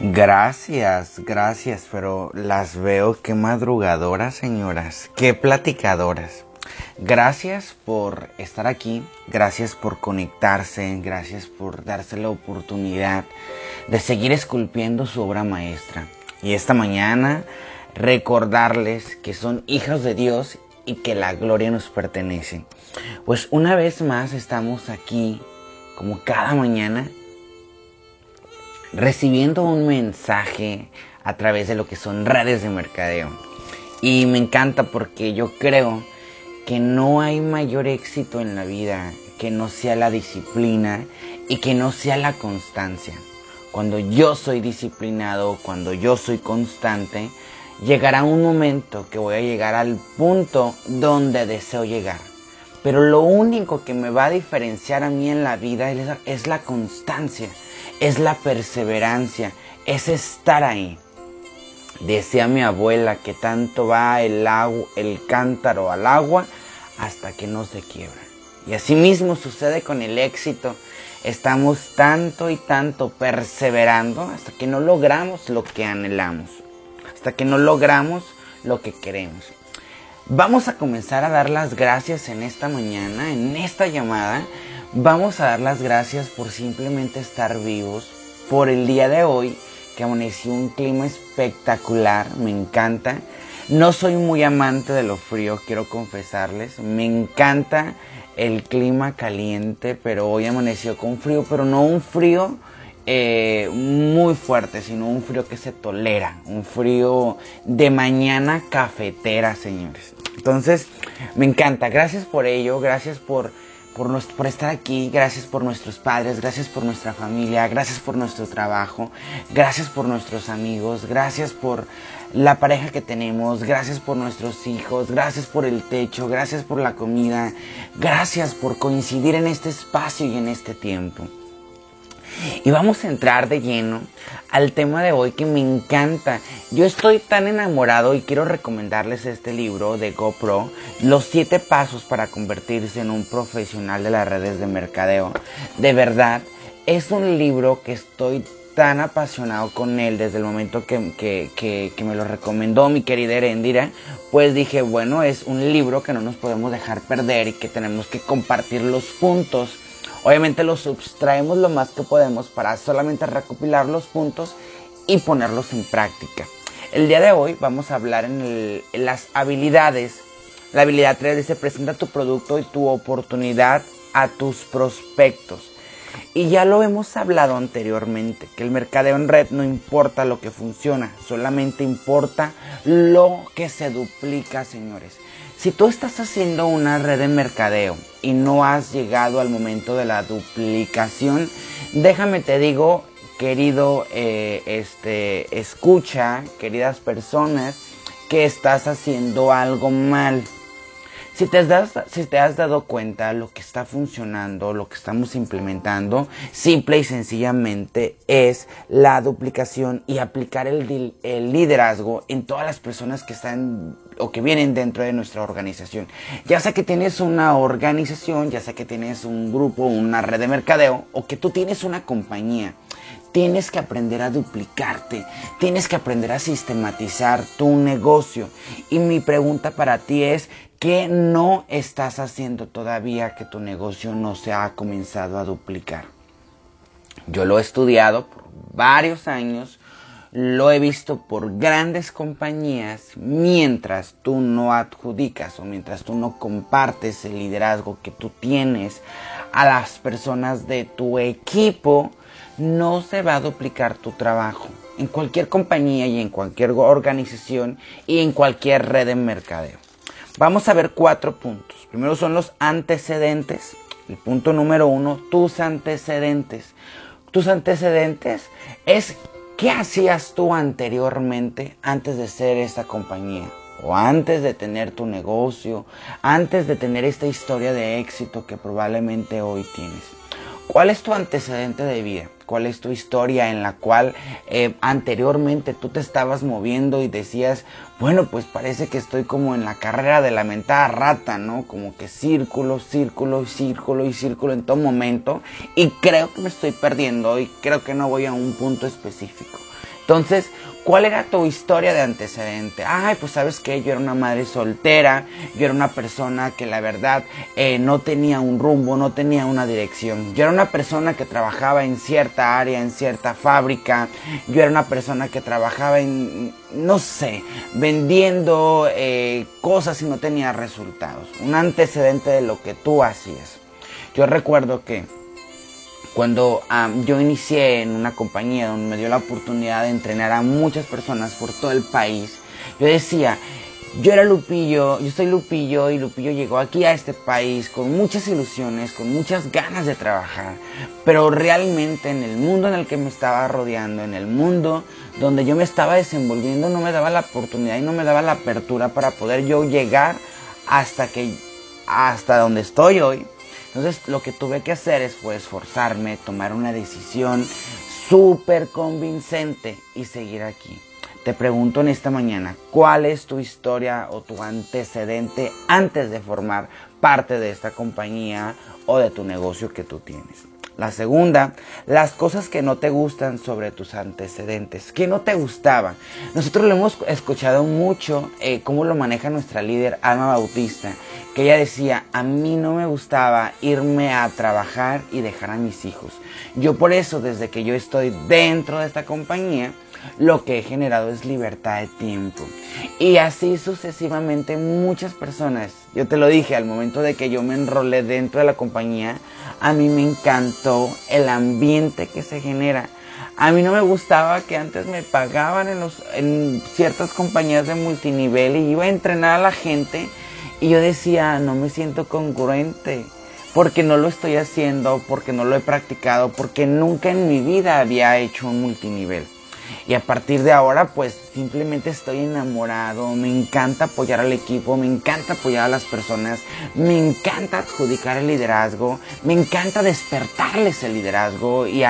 Gracias, gracias, pero las veo qué madrugadoras, señoras, qué platicadoras. Gracias por estar aquí, gracias por conectarse, gracias por darse la oportunidad de seguir esculpiendo su obra maestra. Y esta mañana recordarles que son hijos de Dios y que la gloria nos pertenece. Pues una vez más estamos aquí, como cada mañana, recibiendo un mensaje a través de lo que son redes de mercadeo. Y me encanta porque yo creo que no hay mayor éxito en la vida que no sea la disciplina y que no sea la constancia. Cuando yo soy disciplinado, cuando yo soy constante, llegará un momento que voy a llegar al punto donde deseo llegar. Pero lo único que me va a diferenciar a mí en la vida es la, constancia es la perseverancia, es estar ahí. Decía mi abuela que tanto va el, el cántaro al agua hasta que no se quiebra. Y así mismo sucede con el éxito. Estamos tanto y tanto perseverando hasta que no logramos lo que anhelamos, hasta que no logramos lo que queremos. Vamos a comenzar a dar las gracias en esta mañana, en esta llamada, Vamos a dar las gracias por simplemente estar vivos, por el día de hoy, que amaneció un clima espectacular, me encanta. No soy muy amante de lo frío, quiero confesarles. Me encanta el clima caliente, pero hoy amaneció con frío, pero no un frío eh, muy fuerte, sino un frío que se tolera, un frío de mañana cafetera, señores. Entonces, me encanta. Gracias por ello, gracias por por, estar aquí, gracias por nuestros padres, gracias por nuestra familia, gracias por nuestro trabajo, gracias por nuestros amigos, gracias por la pareja que tenemos, gracias por nuestros hijos, gracias por el techo, gracias por la comida, gracias por coincidir en este espacio y en este tiempo. Y vamos a entrar de lleno al tema de hoy que me encanta. Yo estoy tan enamorado y quiero recomendarles este libro de GoPro, Los siete pasos para convertirse en un profesional de las redes de mercadeo. De verdad, es un libro que estoy tan apasionado con él desde el momento que, que, me lo recomendó mi querida Erendira, pues dije, bueno, es un libro que no nos podemos dejar perder y que tenemos que compartir los puntos Obviamente los subtraemos lo más que podemos para solamente recopilar los puntos y ponerlos en práctica. El día de hoy vamos a hablar en, las habilidades. La habilidad 3 dice presenta tu producto y tu oportunidad a tus prospectos. Y ya lo hemos hablado anteriormente, que el mercadeo en red no importa lo que funciona, solamente importa lo que se duplica, señores. Si tú estás haciendo una red de mercadeo y no has llegado al momento de la duplicación, déjame te digo, querido eh, este, escucha, queridas personas, que estás haciendo algo mal. Si te, has, si te has dado cuenta lo que está funcionando, lo que estamos implementando, simple y sencillamente es la duplicación y aplicar el, el liderazgo en todas las personas que están o que vienen dentro de nuestra organización. Ya sea que tienes una organización, ya sea que tienes un grupo, una red de mercadeo o que tú tienes una compañía. Tienes que aprender a duplicarte, tienes que aprender a sistematizar tu negocio. Y mi pregunta para ti es, ¿qué no estás haciendo todavía que tu negocio no se ha comenzado a duplicar? Yo lo he estudiado por varios años, lo he visto por grandes compañías mientras tú no adjudicas o mientras tú no compartes el liderazgo que tú tienes a las personas de tu equipo, no se va a duplicar tu trabajo en cualquier compañía y en cualquier organización y en cualquier red de mercadeo. Vamos a ver cuatro puntos. Primero son los antecedentes. El punto número uno, tus antecedentes. Tus antecedentes es qué hacías tú anteriormente antes de ser esta compañía o antes de tener tu negocio, antes de tener esta historia de éxito que probablemente hoy tienes. ¿Cuál es tu antecedente de vida? Cuál es tu historia en la cual eh, anteriormente tú te estabas moviendo y decías, bueno, pues parece que estoy como en la carrera de la mentada rata, ¿no? Como que círculo, círculo, círculo y círculo en todo momento y creo que me estoy perdiendo y creo que no voy a un punto específico. Entonces, ¿cuál era tu historia de antecedente? Ay, pues sabes que yo era una madre soltera, yo era una persona que la verdad eh, no tenía un rumbo, no tenía una dirección. Yo era una persona que trabajaba en cierta área, en cierta fábrica. Yo era una persona que trabajaba en, no sé, vendiendo eh, cosas y no tenía resultados. Un antecedente de lo que tú hacías. Yo recuerdo que cuando yo inicié en una compañía donde me dio la oportunidad de entrenar a muchas personas por todo el país, yo decía, yo era Lupillo, yo soy Lupillo y Lupillo llegó aquí a este país con muchas ilusiones, con muchas ganas de trabajar, pero realmente en el mundo en el que me estaba rodeando, en el mundo donde yo me estaba desenvolviendo, no me daba la oportunidad y no me daba la apertura para poder yo llegar hasta que hasta donde estoy hoy entonces lo que tuve que hacer es, fue esforzarme, tomar una decisión súper convincente y seguir aquí. Te pregunto en esta mañana, ¿cuál es tu historia o tu antecedente antes de formar parte de esta compañía o de tu negocio que tú tienes? La segunda, las cosas que no te gustan sobre tus antecedentes. ¿Qué no te gustaba? Nosotros lo hemos escuchado mucho, eh, cómo lo maneja nuestra líder Alma Bautista, que ella decía, a mí no me gustaba irme a trabajar y dejar a mis hijos. Yo por eso, desde que yo estoy dentro de esta compañía, lo que he generado es libertad de tiempo. Y así sucesivamente muchas personas, yo te lo dije, al momento de que yo me enrolé dentro de la compañía, a mí me encantó el ambiente que se genera. A mí no me gustaba que antes me pagaban en, los, en ciertas compañías de multinivel y iba a entrenar a la gente y yo decía, no me siento congruente porque no lo estoy haciendo, porque no lo he practicado, porque nunca en mi vida había hecho un multinivel. Y a partir de ahora, pues simplemente estoy enamorado, me encanta apoyar al equipo, me encanta apoyar a las personas, me encanta adjudicar el liderazgo, me encanta despertarles el liderazgo y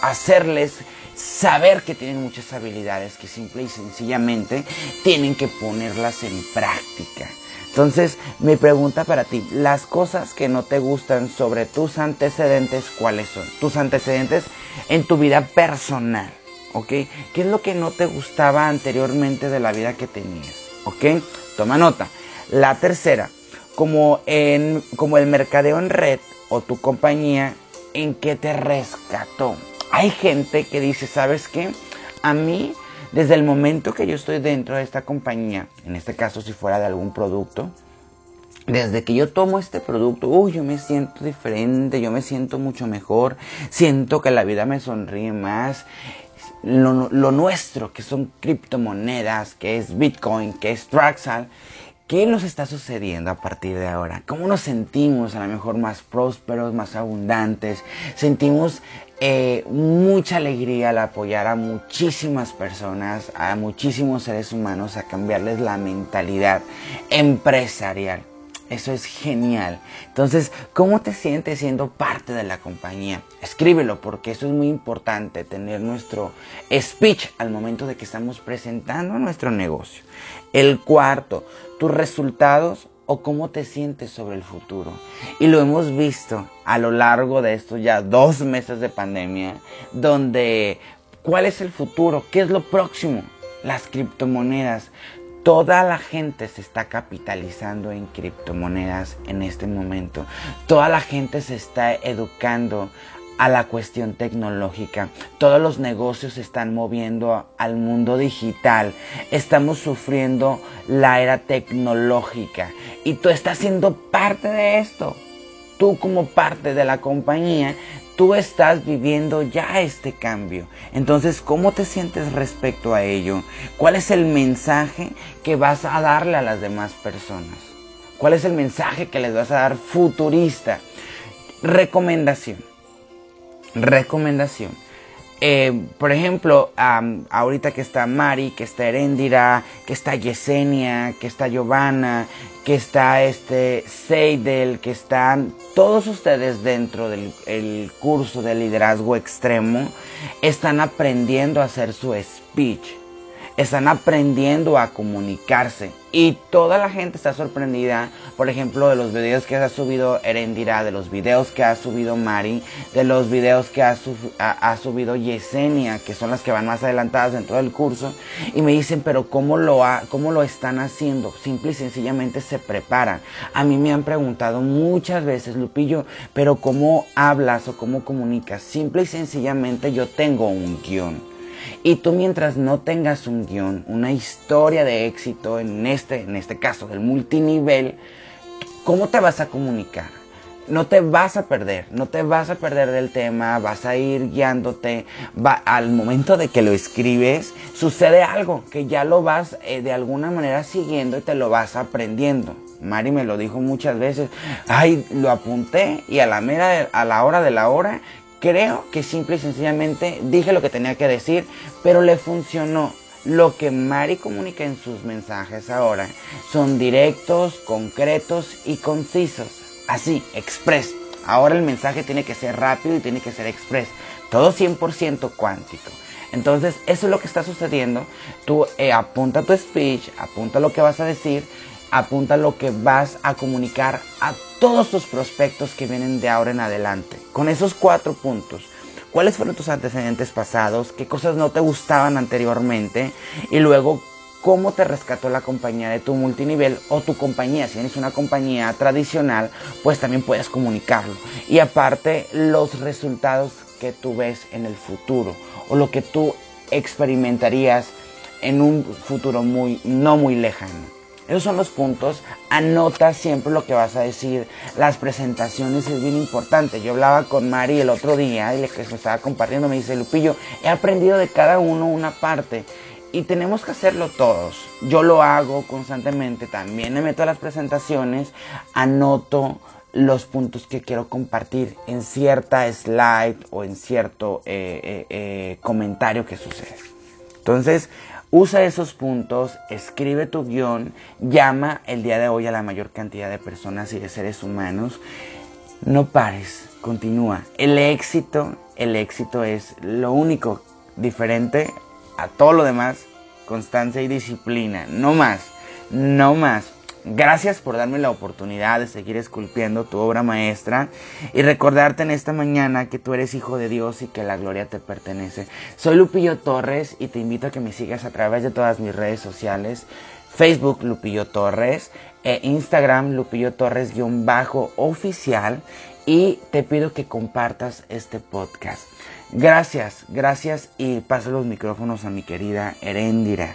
hacerles saber que tienen muchas habilidades que simple y sencillamente tienen que ponerlas en práctica. Entonces, mi pregunta para ti, las cosas que no te gustan sobre tus antecedentes, ¿cuáles son? Tus antecedentes en tu vida personal. ¿Ok? ¿Qué es lo que no te gustaba anteriormente de la vida que tenías? ¿ok? Toma nota. La tercera, como, en, como el mercadeo en red o tu compañía, ¿en qué te rescató? Hay gente que dice, ¿sabes qué? A mí, desde el momento que yo estoy dentro de esta compañía, en este caso si fuera de algún producto, desde que yo tomo este producto, uy, yo me siento diferente, yo me siento mucho mejor, siento que la vida me sonríe más, lo, nuestro, que son criptomonedas, que es Bitcoin, que es Traxal, ¿qué nos está sucediendo a partir de ahora? ¿Cómo nos sentimos a lo mejor más prósperos, más abundantes? Sentimos eh, mucha alegría al apoyar a muchísimas personas, a muchísimos seres humanos, a cambiarles la mentalidad empresarial. Eso es genial. Entonces, ¿cómo te sientes siendo parte de la compañía? Escríbelo porque eso es muy importante, tener nuestro speech al momento de que estamos presentando nuestro negocio. El cuarto, tus resultados o cómo te sientes sobre el futuro. Y lo hemos visto a lo largo de estos ya dos meses de pandemia, donde ¿cuál es el futuro? ¿Qué es lo próximo? Las criptomonedas. Toda la gente se está capitalizando en criptomonedas en este momento. Toda la gente se está educando a la cuestión tecnológica. Todos los negocios se están moviendo al mundo digital. Estamos sufriendo la era tecnológica. Y tú estás siendo parte de esto. Tú como parte de la compañía tú estás viviendo ya este cambio. Entonces, ¿cómo te sientes respecto a ello? ¿Cuál es el mensaje que vas a darle a las demás personas? ¿Cuál es el mensaje que les vas a dar futurista? Recomendación. Recomendación. Eh, por ejemplo, ahorita que está Mari, que está Erendira, que está Yesenia, que está Giovanna, que está este Seidel, que están todos ustedes dentro del curso de liderazgo extremo, están aprendiendo a hacer su speech están aprendiendo a comunicarse. Y toda la gente está sorprendida, por ejemplo, de los videos que ha subido Erendira, de los videos que ha subido Mari, de los videos que ha, subido Yesenia, que son las que van más adelantadas dentro del curso. Y me dicen, pero ¿cómo lo, ha, ¿cómo lo están haciendo? Simple y sencillamente se preparan. A mí me han preguntado muchas veces, Lupillo, pero ¿cómo hablas o cómo comunicas? Simple y sencillamente yo tengo un guion. Y tú mientras no tengas un guion, una historia de éxito, en este, en este caso del multinivel, ¿cómo te vas a comunicar? No te vas a perder, no te vas a perder del tema, vas a ir guiándote. Va, al momento de que lo escribes, sucede algo que ya lo vas eh, de alguna manera siguiendo y te lo vas aprendiendo. Mari me lo dijo muchas veces. Ay, lo apunté y a la mera, a la hora de la hora Creo que simple y sencillamente dije lo que tenía que decir, pero le funcionó. Lo que Mari comunica en sus mensajes ahora son directos, concretos y concisos. Así, express. Ahora el mensaje tiene que ser rápido y tiene que ser express. Todo 100% cuántico. Entonces, eso es lo que está sucediendo. Tú eh, apunta tu speech, apunta lo que vas a decir, apunta lo que vas a comunicar a todos tus prospectos que vienen de ahora en adelante. Con esos cuatro puntos. ¿Cuáles fueron tus antecedentes pasados? ¿Qué cosas no te gustaban anteriormente? Y luego, ¿cómo te rescató la compañía de tu multinivel o tu compañía? Si tienes una compañía tradicional, pues también puedes comunicarlo. Y aparte, los resultados que tú ves en el futuro o lo que tú experimentarías en un futuro muy, no muy lejano. Esos son los puntos. Anota siempre lo que vas a decir. Las presentaciones es bien importante. Yo hablaba con Mari el otro día y le que me estaba compartiendo me dice, Lupillo, he aprendido de cada uno una parte. Y tenemos que hacerlo todos. Yo lo hago constantemente. También me meto a las presentaciones, anoto los puntos que quiero compartir en cierta slide o en cierto eh, eh, eh, comentario que sucede. Entonces, Usa esos puntos, escribe tu guion, llama el día de hoy a la mayor cantidad de personas y de seres humanos. No pares, continúa. El éxito, el éxito es lo único diferente a todo lo demás, constancia y disciplina, no más, no más. Gracias por darme la oportunidad de seguir esculpiendo tu obra maestra y recordarte en esta mañana que tú eres hijo de Dios y que la gloria te pertenece. Soy Lupillo Torres y te invito a que me sigas a través de todas mis redes sociales. Facebook Lupillo Torres, e Instagram Lupillo Torres-oficial y te pido que compartas este podcast. Gracias, gracias y paso los micrófonos a mi querida Herendira.